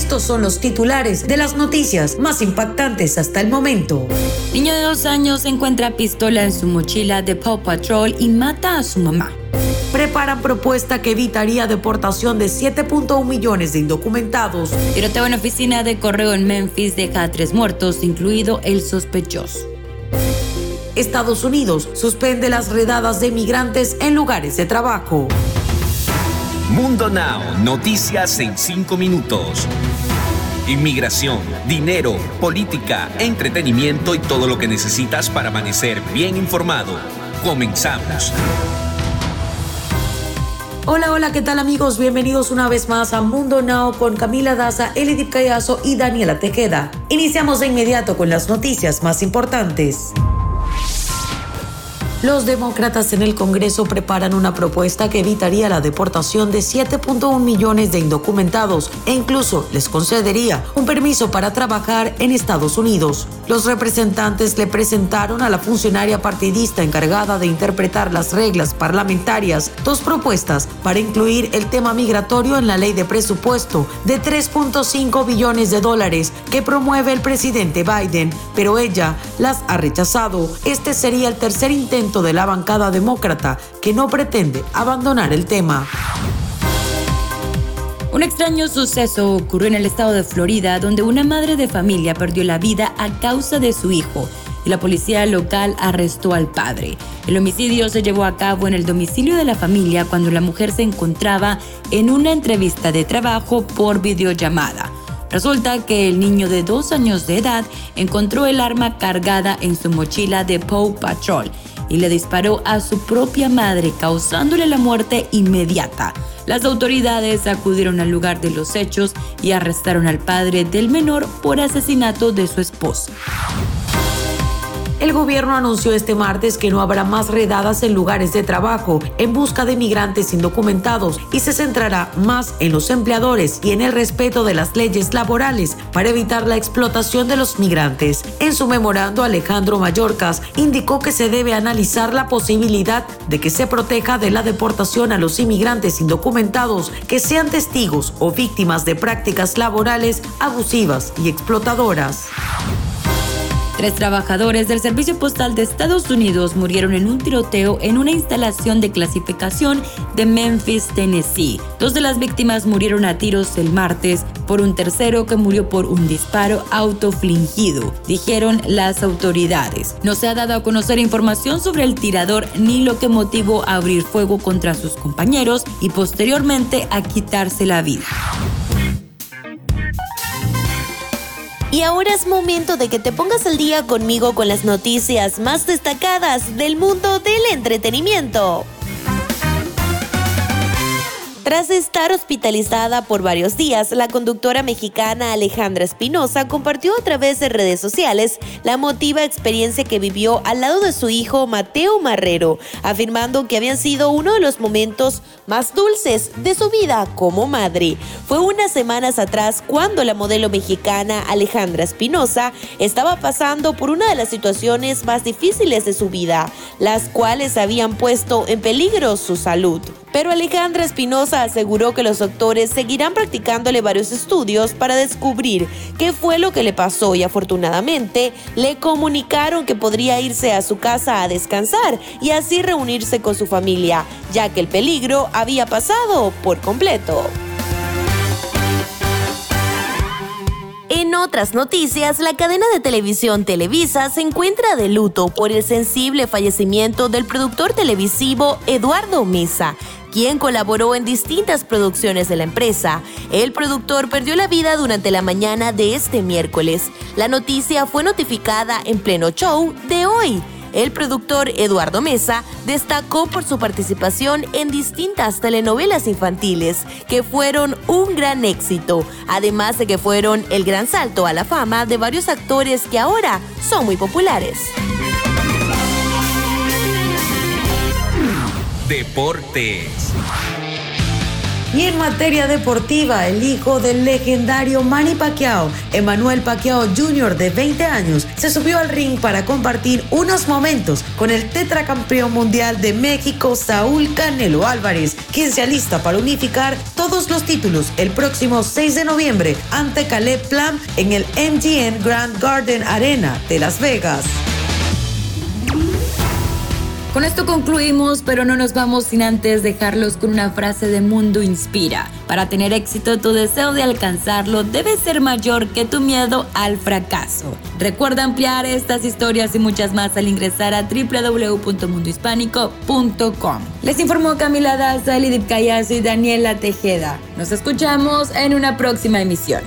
Estos son los titulares de las noticias más impactantes hasta el momento. Niño de dos años encuentra pistola en su mochila de Paw Patrol y mata a su mamá preparan propuesta que evitaría deportación de 7.1 millones de indocumentados. Tiroteo en oficina de correo en Memphis deja a tres muertos, incluido el sospechoso. Estados Unidos suspende las redadas de migrantes en lugares de trabajo. Mundo Now, noticias en 5 minutos. Inmigración, dinero, política, entretenimiento y todo lo que necesitas para amanecer bien informado. Comenzamos. Hola, hola, ¿qué tal amigos? Bienvenidos una vez más a Mundo Now con Camila Daza, Elidip Callazo y Daniela Tejeda. Iniciamos de inmediato con las noticias más importantes. Los demócratas en el Congreso preparan una propuesta que evitaría la deportación de 7.1 millones de indocumentados e incluso les concedería un permiso para trabajar en Estados Unidos. Los representantes le presentaron a la funcionaria partidista encargada de interpretar las reglas parlamentarias dos propuestas para incluir el tema migratorio en la ley de presupuesto de 3.5 billones de dólares que promueve el presidente Biden, pero ella las ha rechazado. Este sería el tercer intento de la bancada demócrata que no pretende abandonar el tema. Un extraño suceso ocurrió en el estado de Florida donde una madre de familia perdió la vida a causa de su hijo y la policía local arrestó al padre. El homicidio se llevó a cabo en el domicilio de la familia cuando la mujer se encontraba en una entrevista de trabajo por videollamada. Resulta que el niño de dos años de edad encontró el arma cargada en su mochila de Paw Patrol y le disparó a su propia madre, causándole la muerte inmediata. Las autoridades acudieron al lugar de los hechos y arrestaron al padre del menor por asesinato de su esposa. El gobierno anunció este martes que no habrá más redadas en lugares de trabajo en busca de migrantes indocumentados y se centrará más en los empleadores y en el respeto de las leyes laborales para evitar la explotación de los migrantes. En su memorando, Alejandro Mayorkas indicó que se debe analizar la posibilidad de que se proteja de la deportación a los inmigrantes indocumentados que sean testigos o víctimas de prácticas laborales abusivas y explotadoras. Tres trabajadores del Servicio Postal de Estados Unidos murieron en un tiroteo en una instalación de clasificación de Memphis, Tennessee. Dos de las víctimas murieron a tiros el martes por un tercero que murió por un disparo autoflingido, dijeron las autoridades. No se ha dado a conocer información sobre el tirador ni lo que motivó a abrir fuego contra sus compañeros y posteriormente a quitarse la vida. Y ahora es momento de que te pongas al día conmigo con las noticias más destacadas del mundo del entretenimiento. Tras estar hospitalizada por varios días, la conductora mexicana Alejandra Espinosa compartió a través de redes sociales la emotiva experiencia que vivió al lado de su hijo Mateo Marrero, afirmando que habían sido uno de los momentos más dulces de su vida como madre. Fue unas semanas atrás cuando la modelo mexicana Alejandra Espinosa estaba pasando por una de las situaciones más difíciles de su vida, las cuales habían puesto en peligro su salud. Pero Alejandra Espinosa aseguró que los doctores seguirán practicándole varios estudios para descubrir qué fue lo que le pasó y afortunadamente le comunicaron que podría irse a su casa a descansar y así reunirse con su familia, ya que el peligro había pasado por completo. Otras noticias, la cadena de televisión Televisa se encuentra de luto por el sensible fallecimiento del productor televisivo Eduardo Mesa, quien colaboró en distintas producciones de la empresa. El productor perdió la vida durante la mañana de este miércoles. La noticia fue notificada en pleno show de hoy. El productor Eduardo Mesa destacó por su participación en distintas telenovelas infantiles que fueron un gran éxito, además de que fueron el gran salto a la fama de varios actores que ahora son muy populares. Deportes. Y en materia deportiva, el hijo del legendario Manny Pacquiao, Emmanuel Pacquiao Jr. de 20 años, se subió al ring para compartir unos momentos con el tetracampeón mundial de México, Saúl Canelo Álvarez, quien se alista para unificar todos los títulos el próximo 6 de noviembre ante Caleb Plam en el MGM Grand Garden Arena de Las Vegas. Con esto concluimos, pero no nos vamos sin antes dejarlos con una frase de Mundo Inspira. Para tener éxito, tu deseo de alcanzarlo debe ser mayor que tu miedo al fracaso. Recuerda ampliar estas historias y muchas más al ingresar a www.mundohispánico.com. Les informó Camila Daza, Lidip Callazo y Daniela Tejeda. Nos escuchamos en una próxima emisión.